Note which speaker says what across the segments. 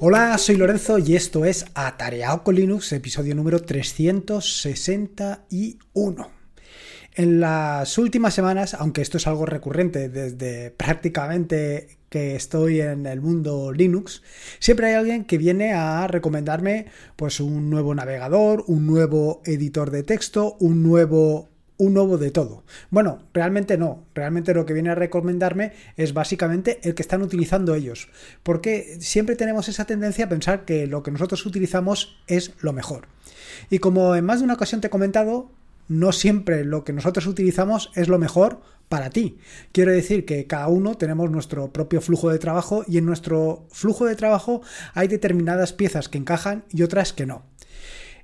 Speaker 1: Hola, soy Lorenzo y esto es Atareado con Linux, episodio número 361. En las últimas semanas, aunque esto es algo recurrente desde prácticamente que estoy en el mundo Linux, siempre hay alguien que viene a recomendarme pues un nuevo navegador, un nuevo editor de texto, un nuevo un nuevo de todo. Bueno, realmente no. Realmente lo que viene a recomendarme es básicamente el que están utilizando ellos. Porque siempre tenemos esa tendencia a pensar que lo que nosotros utilizamos es lo mejor. Y como en más de una ocasión te he comentado, no siempre lo que nosotros utilizamos es lo mejor para ti. Quiero decir que cada uno tenemos nuestro propio flujo de trabajo y en nuestro flujo de trabajo hay determinadas piezas que encajan y otras que no.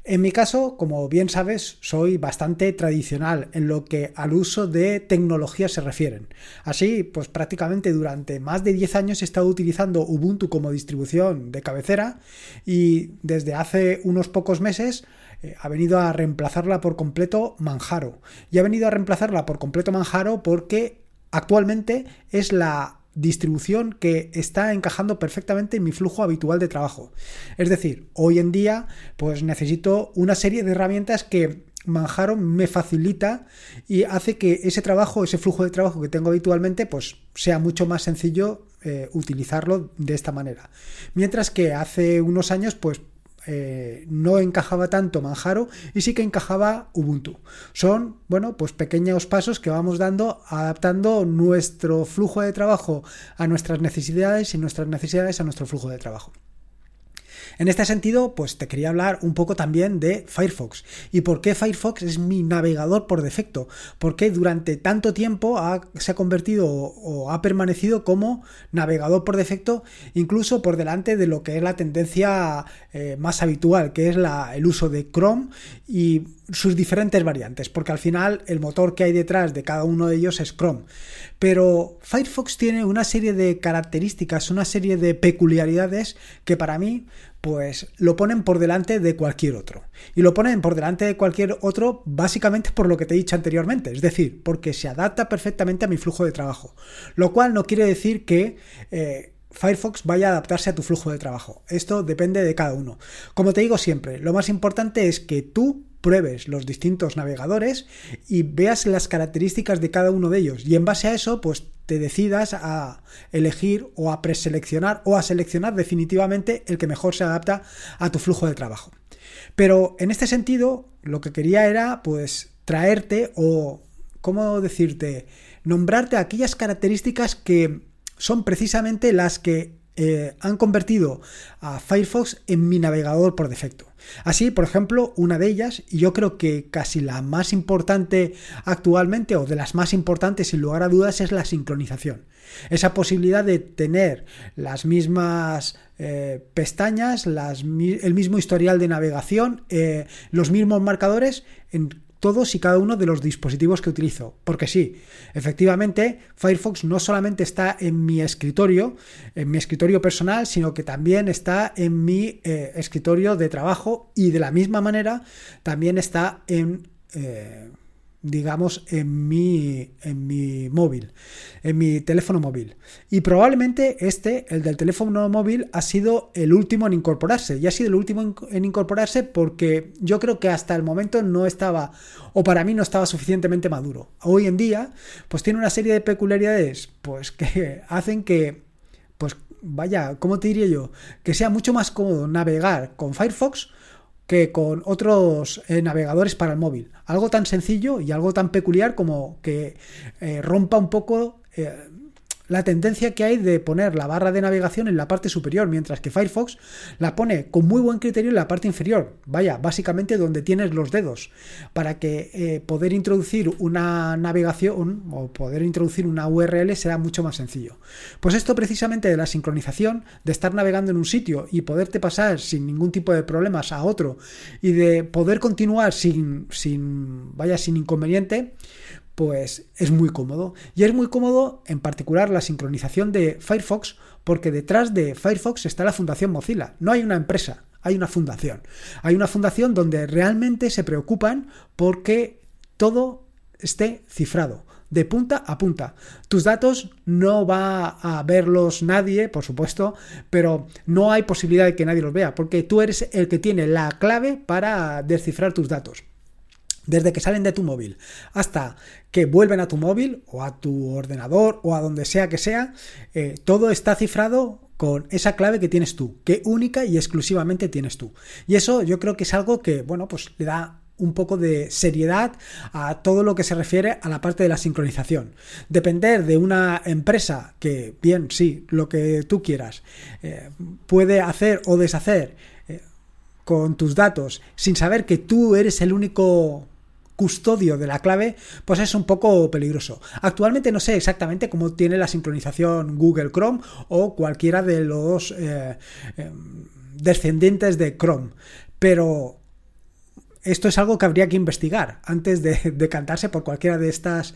Speaker 1: En mi caso, como bien sabes, soy bastante tradicional en lo que al uso de tecnología se refieren. Así, pues prácticamente durante más de 10 años he estado utilizando Ubuntu como distribución de cabecera y desde hace unos pocos meses eh, ha venido a reemplazarla por completo Manjaro. Y ha venido a reemplazarla por completo Manjaro porque actualmente es la distribución que está encajando perfectamente en mi flujo habitual de trabajo. Es decir, hoy en día pues necesito una serie de herramientas que Manjaro me facilita y hace que ese trabajo, ese flujo de trabajo que tengo habitualmente, pues sea mucho más sencillo eh, utilizarlo de esta manera. Mientras que hace unos años, pues eh, no encajaba tanto Manjaro y sí que encajaba Ubuntu. Son, bueno, pues pequeños pasos que vamos dando adaptando nuestro flujo de trabajo a nuestras necesidades y nuestras necesidades a nuestro flujo de trabajo. En este sentido, pues te quería hablar un poco también de Firefox. Y por qué Firefox es mi navegador por defecto, porque durante tanto tiempo se ha convertido o, ha permanecido como navegador por defecto, incluso por delante de lo que es la tendencia eh, más habitual, que es el uso de Chrome y sus diferentes variantes, porque al final el motor que hay detrás de cada uno de ellos es Chrome. Pero Firefox tiene una serie de características, una serie de peculiaridades que para mí pues lo ponen por delante de cualquier otro. Y lo ponen por delante de cualquier otro básicamente por lo que te he dicho anteriormente, es decir, porque se adapta perfectamente a mi flujo de trabajo. Lo cual no quiere decir que... Eh, Firefox vaya a adaptarse a tu flujo de trabajo. Esto depende de cada uno. Como te digo siempre, lo más importante es que tú pruebes los distintos navegadores y veas las características de cada uno de ellos. Y en base a eso, pues te decidas a elegir o a preseleccionar o a seleccionar definitivamente el que mejor se adapta a tu flujo de trabajo. Pero en este sentido, lo que quería era pues traerte o, ¿cómo decirte? Nombrarte aquellas características que son precisamente las que eh, han convertido a Firefox en mi navegador por defecto. Así, por ejemplo, una de ellas, y yo creo que casi la más importante actualmente, o de las más importantes sin lugar a dudas, es la sincronización. Esa posibilidad de tener las mismas eh, pestañas, el mismo historial de navegación, eh, los mismos marcadores en todos y cada uno de los dispositivos que utilizo. Porque sí, efectivamente, Firefox no solamente está en mi escritorio, en mi escritorio personal, sino que también está en mi eh, escritorio de trabajo y de la misma manera también está en... Eh, digamos, en mi, en mi móvil, en mi teléfono móvil. Y probablemente este, el del teléfono móvil, ha sido el último en incorporarse. Y ha sido el último en incorporarse porque yo creo que hasta el momento no estaba, o para mí no estaba suficientemente maduro. Hoy en día, pues tiene una serie de peculiaridades, pues que hacen que, pues vaya, ¿cómo te diría yo? Que sea mucho más cómodo navegar con Firefox que con otros eh, navegadores para el móvil. Algo tan sencillo y algo tan peculiar como que eh, rompa un poco eh, la tendencia que hay de poner la barra de navegación en la parte superior, mientras que Firefox la pone con muy buen criterio en la parte inferior. Vaya, básicamente donde tienes los dedos, para que eh, poder introducir una navegación o poder introducir una URL sea mucho más sencillo. Pues esto precisamente de la sincronización, de estar navegando en un sitio y poderte pasar sin ningún tipo de problemas a otro y de poder continuar sin, sin vaya, sin inconveniente, pues es muy cómodo. Y es muy cómodo en particular la sincronización de Firefox porque detrás de Firefox está la Fundación Mozilla. No hay una empresa, hay una fundación. Hay una fundación donde realmente se preocupan porque todo esté cifrado, de punta a punta. Tus datos no va a verlos nadie, por supuesto, pero no hay posibilidad de que nadie los vea, porque tú eres el que tiene la clave para descifrar tus datos. Desde que salen de tu móvil hasta que vuelven a tu móvil o a tu ordenador o a donde sea que sea, eh, todo está cifrado con esa clave que tienes tú, que única y exclusivamente tienes tú. Y eso yo creo que es algo que, bueno, pues le da un poco de seriedad a todo lo que se refiere a la parte de la sincronización. Depender de una empresa que, bien, sí, lo que tú quieras, eh, puede hacer o deshacer eh, con tus datos sin saber que tú eres el único custodio de la clave, pues es un poco peligroso. Actualmente no sé exactamente cómo tiene la sincronización Google Chrome o cualquiera de los eh, descendientes de Chrome, pero esto es algo que habría que investigar antes de decantarse por cualquiera de estas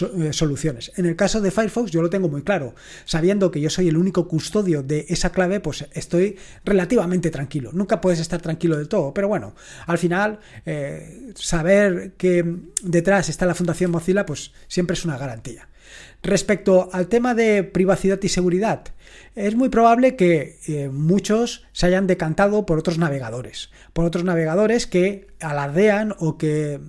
Speaker 1: eh, soluciones. En el caso de Firefox yo lo tengo muy claro. Sabiendo que yo soy el único custodio de esa clave, pues estoy relativamente tranquilo. Nunca puedes estar tranquilo del todo, pero bueno, al final eh, saber que detrás está la Fundación Mozilla, pues siempre es una garantía. Respecto al tema de privacidad y seguridad, es muy probable que eh, muchos se hayan decantado por otros navegadores, por otros navegadores que alardean o que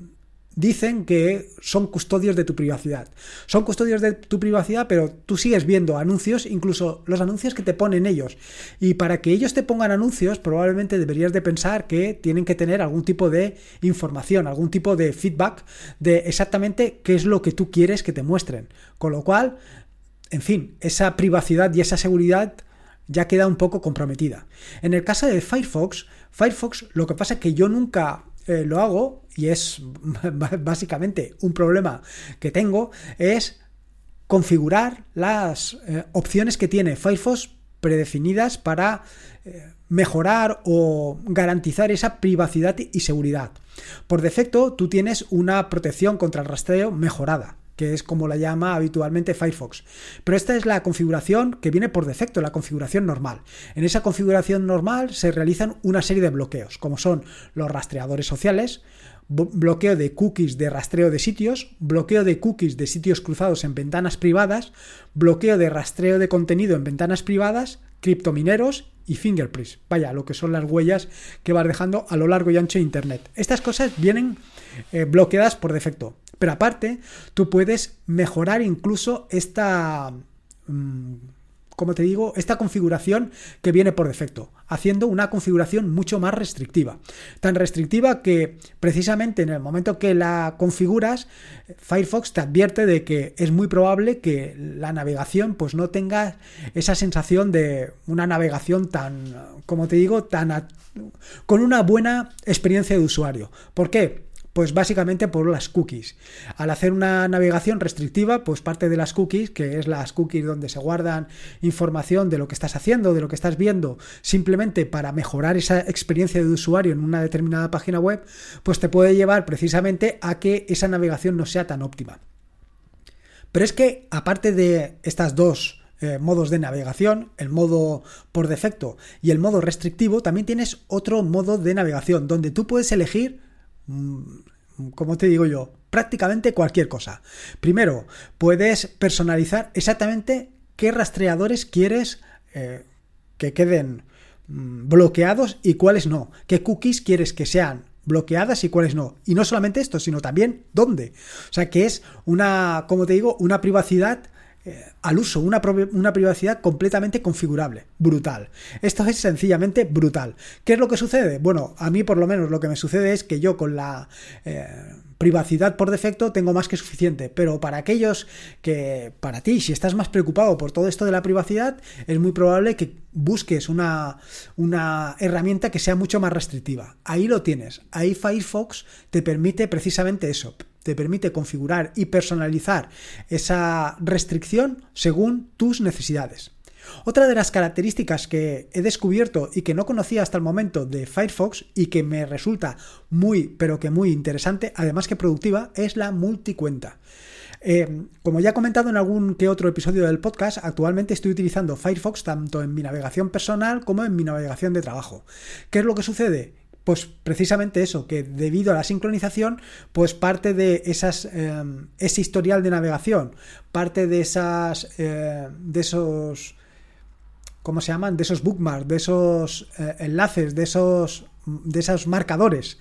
Speaker 1: dicen que son custodios de tu privacidad. Son custodios de tu privacidad, pero tú sigues viendo anuncios, incluso los anuncios que te ponen ellos. Y para que ellos te pongan anuncios, probablemente deberías de pensar que tienen que tener algún tipo de información, algún tipo de feedback de exactamente qué es lo que tú quieres que te muestren. Con lo cual, en fin, esa privacidad y esa seguridad ya queda un poco comprometida. En el caso de Firefox, Firefox lo que pasa es que yo nunca eh, lo hago y es básicamente un problema que tengo es configurar las eh, opciones que tiene Firefox predefinidas para eh, mejorar o garantizar esa privacidad y seguridad. Por defecto, tú tienes una protección contra el rastreo mejorada que es como la llama habitualmente Firefox. Pero esta es la configuración que viene por defecto, la configuración normal. En esa configuración normal se realizan una serie de bloqueos, como son los rastreadores sociales, bloqueo de cookies de rastreo de sitios, bloqueo de cookies de sitios cruzados en ventanas privadas, bloqueo de rastreo de contenido en ventanas privadas, criptomineros y fingerprints. Vaya, lo que son las huellas que vas dejando a lo largo y ancho de Internet. Estas cosas vienen eh, bloqueadas por defecto. Pero aparte, tú puedes mejorar incluso esta... Mm, como te digo, esta configuración que viene por defecto, haciendo una configuración mucho más restrictiva. Tan restrictiva que precisamente en el momento que la configuras, Firefox te advierte de que es muy probable que la navegación pues no tenga esa sensación de una navegación tan, como te digo, tan con una buena experiencia de usuario. ¿Por qué? Pues básicamente por las cookies. Al hacer una navegación restrictiva, pues parte de las cookies, que es las cookies donde se guardan información de lo que estás haciendo, de lo que estás viendo, simplemente para mejorar esa experiencia de usuario en una determinada página web, pues te puede llevar precisamente a que esa navegación no sea tan óptima. Pero es que, aparte de estas dos eh, modos de navegación, el modo por defecto y el modo restrictivo, también tienes otro modo de navegación donde tú puedes elegir como te digo yo, prácticamente cualquier cosa. Primero, puedes personalizar exactamente qué rastreadores quieres eh, que queden mm, bloqueados y cuáles no. ¿Qué cookies quieres que sean bloqueadas y cuáles no? Y no solamente esto, sino también dónde. O sea, que es una, como te digo, una privacidad eh, al uso, una, una, privacidad completamente configurable. Brutal. Esto es sencillamente brutal. ¿Qué es lo que sucede? Bueno, a mí por lo menos lo que me sucede es que yo con la... Eh, privacidad por defecto tengo más que suficiente, pero para aquellos que, para ti, si estás más preocupado por todo esto de la privacidad, es muy probable que busques una, una herramienta que sea mucho más restrictiva. Ahí lo tienes, ahí Firefox te permite precisamente eso, te permite configurar y personalizar esa restricción según tus necesidades. Otra de las características que he descubierto y que no conocía hasta el momento de Firefox y que me resulta muy, pero que muy interesante, además que productiva, es la multicuenta. Eh, como ya he comentado en algún que otro episodio del podcast, actualmente estoy utilizando Firefox tanto en mi navegación personal como en mi navegación de trabajo. ¿Qué es lo que sucede? Pues precisamente eso, que debido a la sincronización, pues parte de esas, em, ese historial de navegación, parte de esas, eh, de esos, ¿cómo se llaman? De esos bookmarks, de esos eh, enlaces, de esos, de esos marcadores.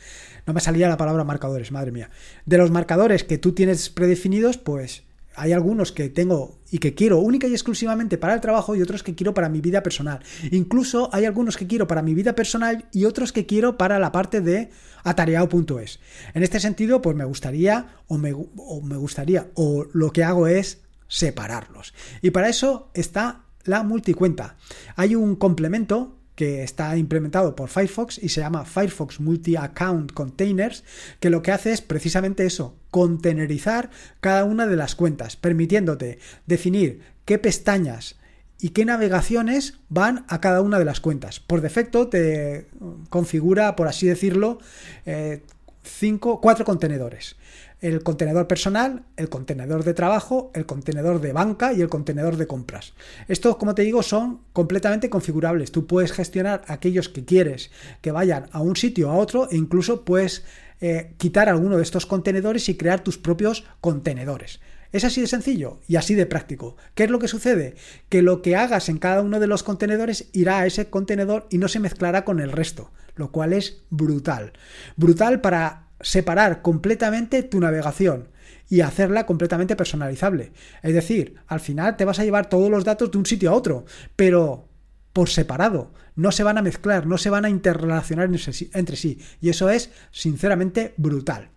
Speaker 1: No me salía la palabra marcadores, madre mía. De los marcadores que tú tienes predefinidos, pues hay algunos que tengo y que quiero única y exclusivamente para el trabajo y otros que quiero para mi vida personal. Incluso hay algunos que quiero para mi vida personal y otros que quiero para la parte de atareado.es. En este sentido, pues me gustaría o me, o me gustaría o lo que hago es separarlos. Y para eso está la multicuenta. Hay un complemento que está implementado por Firefox y se llama Firefox Multi-Account Containers, que lo que hace es precisamente eso, contenerizar cada una de las cuentas, permitiéndote definir qué pestañas y qué navegaciones van a cada una de las cuentas. Por defecto te configura, por así decirlo, eh, cinco, cuatro contenedores el contenedor personal, el contenedor de trabajo, el contenedor de banca y el contenedor de compras. Estos, como te digo, son completamente configurables. Tú puedes gestionar aquellos que quieres que vayan a un sitio o a otro e incluso puedes eh, quitar alguno de estos contenedores y crear tus propios contenedores. Es así de sencillo y así de práctico. ¿Qué es lo que sucede? Que lo que hagas en cada uno de los contenedores irá a ese contenedor y no se mezclará con el resto, lo cual es brutal. Brutal para separar completamente tu navegación y hacerla completamente personalizable. Es decir, al final te vas a llevar todos los datos de un sitio a otro, pero por separado. No se van a mezclar, no se van a interrelacionar entre sí. Y eso es, sinceramente, brutal.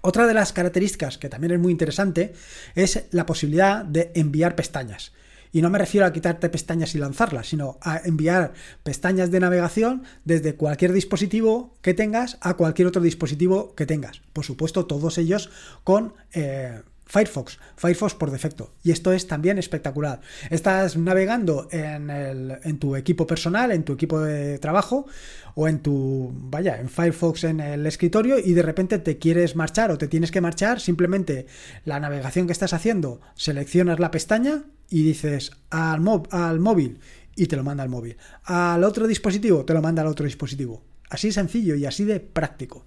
Speaker 1: Otra de las características que también es muy interesante es la posibilidad de enviar pestañas. Y no me refiero a quitarte pestañas y lanzarlas, sino a enviar pestañas de navegación desde cualquier dispositivo que tengas a cualquier otro dispositivo que tengas. Por supuesto, todos ellos con... Eh, Firefox, Firefox por defecto. Y esto es también espectacular. Estás navegando en, en, tu equipo personal, en tu equipo de trabajo o en tu, vaya, en Firefox en el escritorio y de repente te quieres marchar o te tienes que marchar, simplemente la navegación que estás haciendo, seleccionas la pestaña y dices al, al móvil y te lo manda al móvil. Al otro dispositivo te lo manda al otro dispositivo. Así sencillo y así de práctico.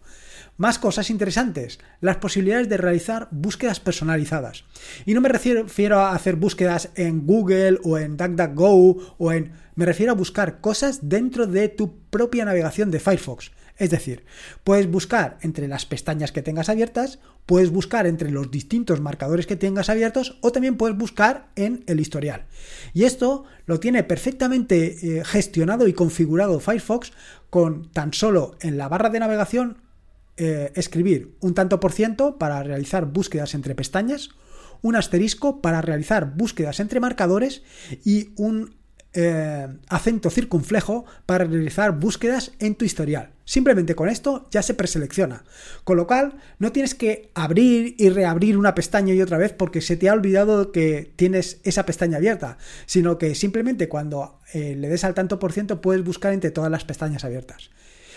Speaker 1: Más cosas interesantes, las posibilidades de realizar búsquedas personalizadas. Y no me refiero a hacer búsquedas en Google o en DuckDuckGo o en... Me refiero a buscar cosas dentro de tu propia navegación de Firefox. Es decir, puedes buscar entre las pestañas que tengas abiertas, puedes buscar entre los distintos marcadores que tengas abiertos o también puedes buscar en el historial. Y esto lo tiene perfectamente eh, gestionado y configurado Firefox con tan solo en la barra de navegación eh, escribir un tanto por ciento para realizar búsquedas entre pestañas, un asterisco para realizar búsquedas entre marcadores y un eh, acento circunflejo para realizar búsquedas en tu historial. Simplemente con esto ya se preselecciona. Con lo cual no tienes que abrir y reabrir una pestaña y otra vez porque se te ha olvidado que tienes esa pestaña abierta, sino que simplemente cuando eh, le des al tanto por ciento puedes buscar entre todas las pestañas abiertas.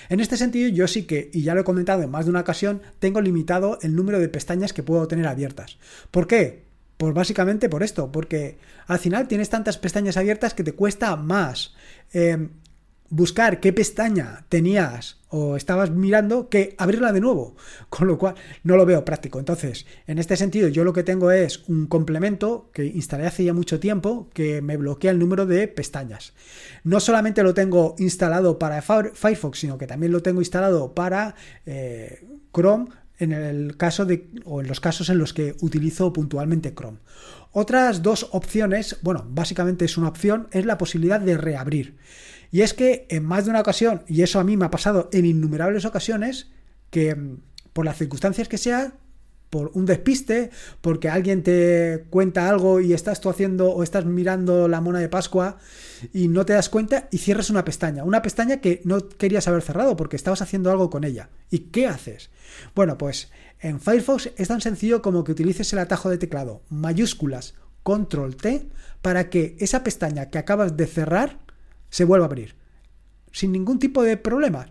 Speaker 1: En este sentido, yo sí que, y ya lo he comentado en más de una ocasión, tengo limitado el número de pestañas que puedo tener abiertas. ¿Por qué? Pues básicamente por esto, porque al final tienes tantas pestañas abiertas que te cuesta más eh, buscar qué pestaña tenías o estabas mirando que abrirla de nuevo, con lo cual no lo veo práctico. Entonces, en este sentido, yo lo que tengo es un complemento que instalé hace ya mucho tiempo que me bloquea el número de pestañas. No solamente lo tengo instalado para Firefox, sino que también lo tengo instalado para eh, Chrome en el caso de o en los casos en los que utilizo puntualmente Chrome. Otras dos opciones, bueno, básicamente es una opción, es la posibilidad de reabrir. Y es que en más de una ocasión, y eso a mí me ha pasado en innumerables ocasiones, que mm, por las circunstancias que sea, por un despiste, porque alguien te cuenta algo y estás tú haciendo o estás mirando la mona de Pascua y no te das cuenta y cierras una pestaña, una pestaña que no querías haber cerrado porque estabas haciendo algo con ella. ¿Y qué haces? Bueno, pues en Firefox es tan sencillo como que utilices el atajo de teclado mayúsculas control T para que esa pestaña que acabas de cerrar se vuelve a abrir. Sin ningún tipo de problemas.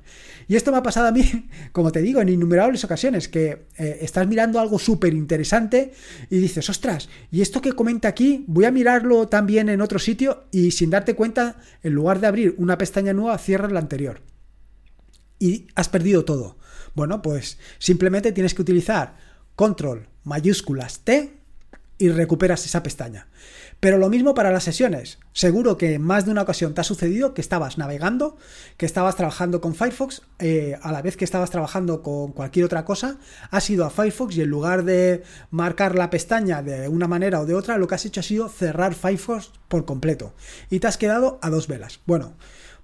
Speaker 1: Y esto me ha pasado a mí, como te digo, en innumerables ocasiones, que eh, estás mirando algo súper interesante y dices, ostras, ¿y esto que comenta aquí? Voy a mirarlo también en otro sitio y sin darte cuenta, en lugar de abrir una pestaña nueva, cierras la anterior. y has perdido todo. Bueno, pues simplemente tienes que utilizar control mayúsculas T y recuperas esa pestaña. Pero lo mismo para las sesiones. Seguro que en más de una ocasión te ha sucedido que estabas navegando, que estabas trabajando con Firefox, eh, a la vez que estabas trabajando con cualquier otra cosa, has ido a Firefox y en lugar de marcar la pestaña de una manera o de otra, lo que has hecho ha sido cerrar Firefox por completo. Y te has quedado a dos velas. Bueno,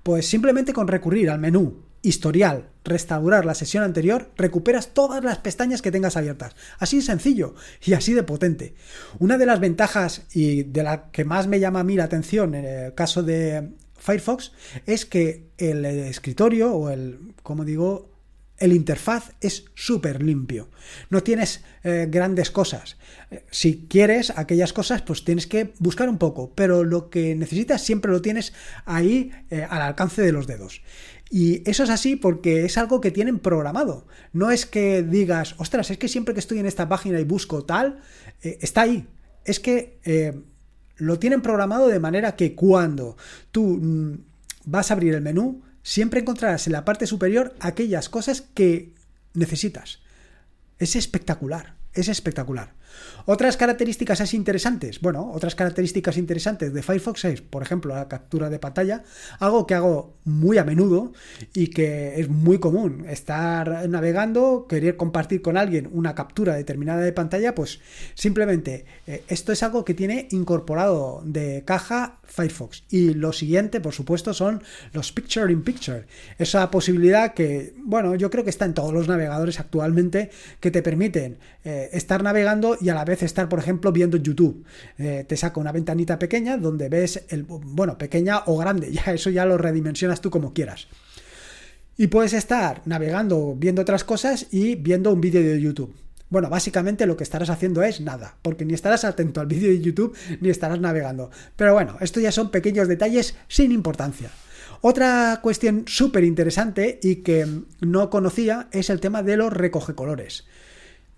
Speaker 1: pues simplemente con recurrir al menú historial, restaurar la sesión anterior, recuperas todas las pestañas que tengas abiertas. Así de sencillo y así de potente. Una de las ventajas y de la que más me llama a mí la atención en el caso de Firefox es que el escritorio o el, como digo, el interfaz es súper limpio. No tienes eh, grandes cosas. Si quieres aquellas cosas, pues tienes que buscar un poco, pero lo que necesitas siempre lo tienes ahí eh, al alcance de los dedos. Y eso es así porque es algo que tienen programado. No es que digas, ostras, es que siempre que estoy en esta página y busco tal, eh, está ahí. Es que eh, lo tienen programado de manera que cuando tú mm, vas a abrir el menú, siempre encontrarás en la parte superior aquellas cosas que necesitas. Es espectacular, es espectacular. Otras características así interesantes, bueno, otras características interesantes de Firefox es, por ejemplo, la captura de pantalla, algo que hago muy a menudo y que es muy común, estar navegando, querer compartir con alguien una captura determinada de pantalla, pues simplemente eh, esto es algo que tiene incorporado de caja Firefox. Y lo siguiente, por supuesto, son los Picture in Picture. Esa posibilidad que, bueno, yo creo que está en todos los navegadores actualmente, que te permiten eh, estar navegando y a la vez estar, por ejemplo, viendo YouTube. Eh, te saca una ventanita pequeña donde ves el, bueno, pequeña o grande, ya eso ya lo redimensionas tú como quieras. Y puedes estar navegando, viendo otras cosas y viendo un vídeo de YouTube. Bueno, básicamente lo que estarás haciendo es nada, porque ni estarás atento al vídeo de YouTube ni estarás navegando. Pero bueno, esto ya son pequeños detalles sin importancia. Otra cuestión súper interesante y que no conocía es el tema de los recoge colores.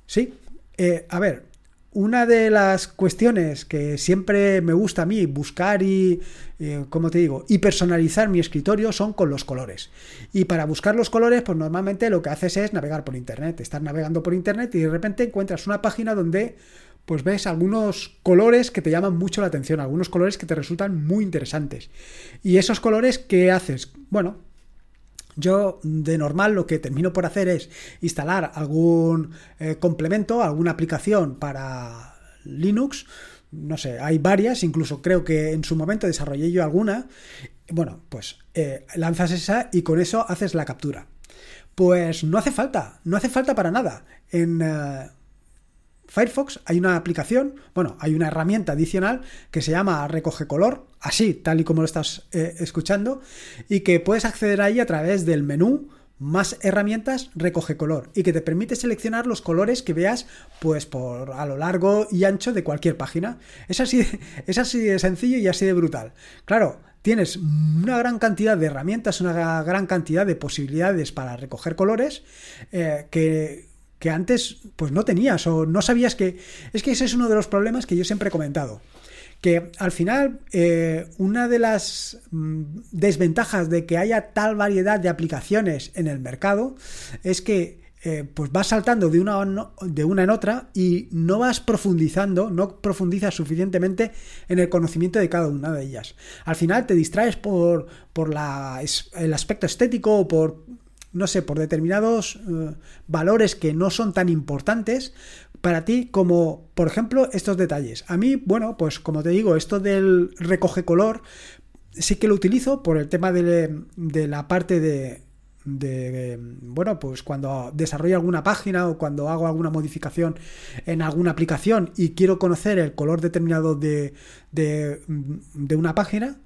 Speaker 1: Sí, eh, a ver, una de las cuestiones que siempre me gusta a mí buscar y, eh, te digo, y personalizar mi escritorio son con los colores. Y para buscar los colores, pues normalmente lo que haces es navegar por internet. Estás navegando por internet y de repente encuentras una página donde pues ves algunos colores que te llaman mucho la atención, algunos colores que te resultan muy interesantes. Y esos colores, ¿qué haces? Bueno, yo de normal lo que termino por hacer es instalar algún eh, complemento, alguna aplicación para Linux. No sé, hay varias, incluso creo que en su momento desarrollé yo alguna. Bueno, pues eh, lanzas esa y con eso haces la captura. Pues no hace falta, no hace falta para nada. En, eh, Firefox hay una aplicación, bueno, hay una herramienta adicional que se llama Recoge Color, así, tal y como lo estás eh, escuchando, y que puedes acceder ahí a través del menú más herramientas recoge color y que te permite seleccionar los colores que veas pues por a lo largo y ancho de cualquier página. Es así, es así de sencillo y así de brutal. Claro, tienes una gran cantidad de herramientas, una gran cantidad de posibilidades para recoger colores eh, que que antes pues no tenías o no sabías que... Es que ese es uno de los problemas que yo siempre he comentado. Que al final eh, una de las mm, desventajas de que haya tal variedad de aplicaciones en el mercado es que eh, pues vas saltando de una, de una en otra y no vas profundizando, no profundizas suficientemente en el conocimiento de cada una de ellas. Al final te distraes por, por la, el aspecto estético o por no sé, por determinados eh, valores que no son tan importantes para ti como, por ejemplo, estos detalles. A mí, bueno, pues como te digo, esto del recoge color sí que lo utilizo por el tema de, la parte de, de, bueno, pues cuando desarrollo alguna página o cuando hago alguna modificación en alguna aplicación y quiero conocer el color determinado de, de, de una página,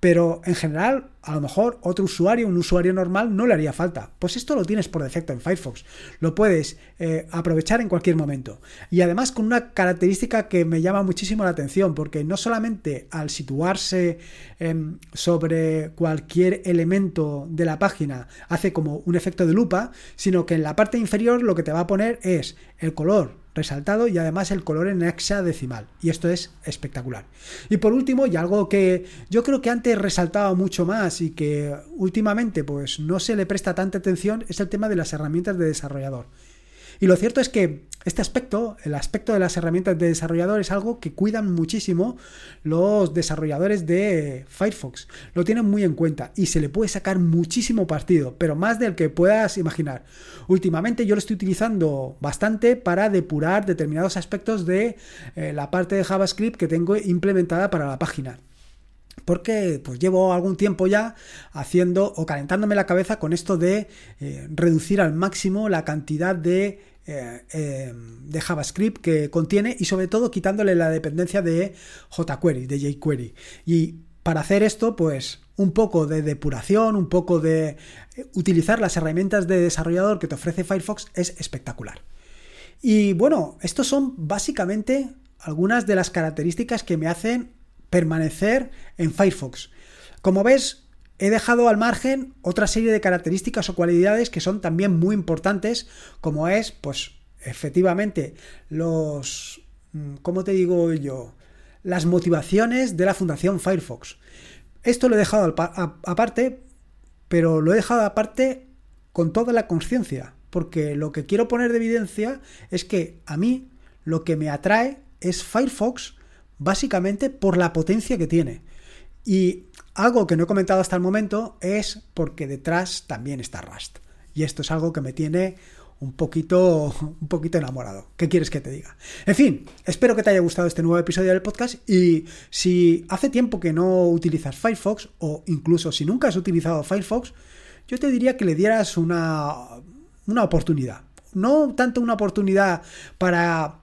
Speaker 1: pero en general, a lo mejor otro usuario, un usuario normal, no le haría falta. Pues esto lo tienes por defecto en Firefox. Lo puedes eh, aprovechar en cualquier momento. Y además con una característica que me llama muchísimo la atención, porque no solamente al situarse em, sobre cualquier elemento de la página hace como un efecto de lupa, sino que en la parte inferior lo que te va a poner es el color resaltado y además el color en hexadecimal. Y esto es espectacular. Y por último, y algo que yo creo que antes resaltaba mucho más y que últimamente pues no se le presta tanta atención, es el tema de las herramientas de desarrollador. Y lo cierto es que este aspecto, el aspecto de las herramientas de desarrollador, es algo que cuidan muchísimo los desarrolladores de Firefox. Lo tienen muy en cuenta y se le puede sacar muchísimo partido, pero más del que puedas imaginar. Últimamente yo lo estoy utilizando bastante para depurar determinados aspectos de eh, la parte de JavaScript que tengo implementada para la página porque pues llevo algún tiempo ya haciendo o calentándome la cabeza con esto de eh, reducir al máximo la cantidad de, eh, eh, de JavaScript que contiene y sobre todo quitándole la dependencia de jQuery, de jQuery. Y para hacer esto, pues un poco de depuración, un poco de utilizar las herramientas de desarrollador que te ofrece Firefox es espectacular. Y bueno, estos son básicamente algunas de las características que me hacen permanecer en Firefox. Como ves, he dejado al margen otra serie de características o cualidades que son también muy importantes, como es, pues, efectivamente, los, mm, ¿cómo te digo yo? Las motivaciones de la Fundación Firefox. Esto lo he dejado aparte, pero lo he dejado aparte con toda la conciencia, porque lo que quiero poner de evidencia es que a mí lo que me atrae es Firefox básicamente por la potencia que tiene. Y algo que no he comentado hasta el momento es porque detrás también está Rust. Y esto es algo que me tiene un poquito, un poquito enamorado. ¿Qué quieres que te diga? En fin, espero que te haya gustado este nuevo episodio del podcast y si hace tiempo que no utilizas Firefox o incluso si nunca has utilizado Firefox, yo te diría que le dieras una, una oportunidad. No tanto una oportunidad para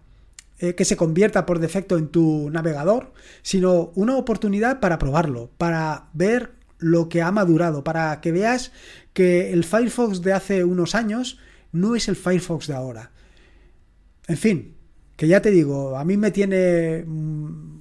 Speaker 1: eh, que se convierta por defecto en tu navegador, sino una oportunidad para probarlo, para ver lo que ha madurado, para que veas que el Firefox de hace unos años no es el Firefox de ahora. En fin, que ya te digo, a mí me tiene mm,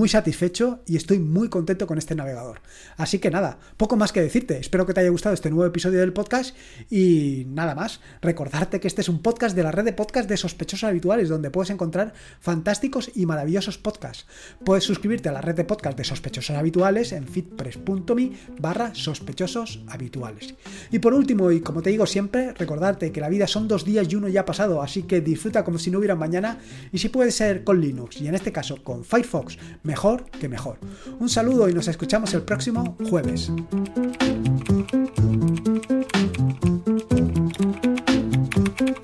Speaker 1: muy satisfecho y estoy muy contento con este navegador. Así que nada, poco más que decirte. Espero que te haya gustado este nuevo episodio del podcast y nada más. Recordarte que este es un podcast de la red de podcast de sospechosos habituales donde puedes encontrar fantásticos y maravillosos podcasts. Puedes suscribirte a la red de podcast de sospechosos habituales en fitpress.me barra sospechosos habituales. Y por último, y como te digo siempre, recordarte que la vida son dos días y uno ya ha pasado, así que disfruta como si no hubiera mañana y si puede ser con Linux y en este caso con Firefox mejor que mejor. Un saludo y nos escuchamos el próximo jueves.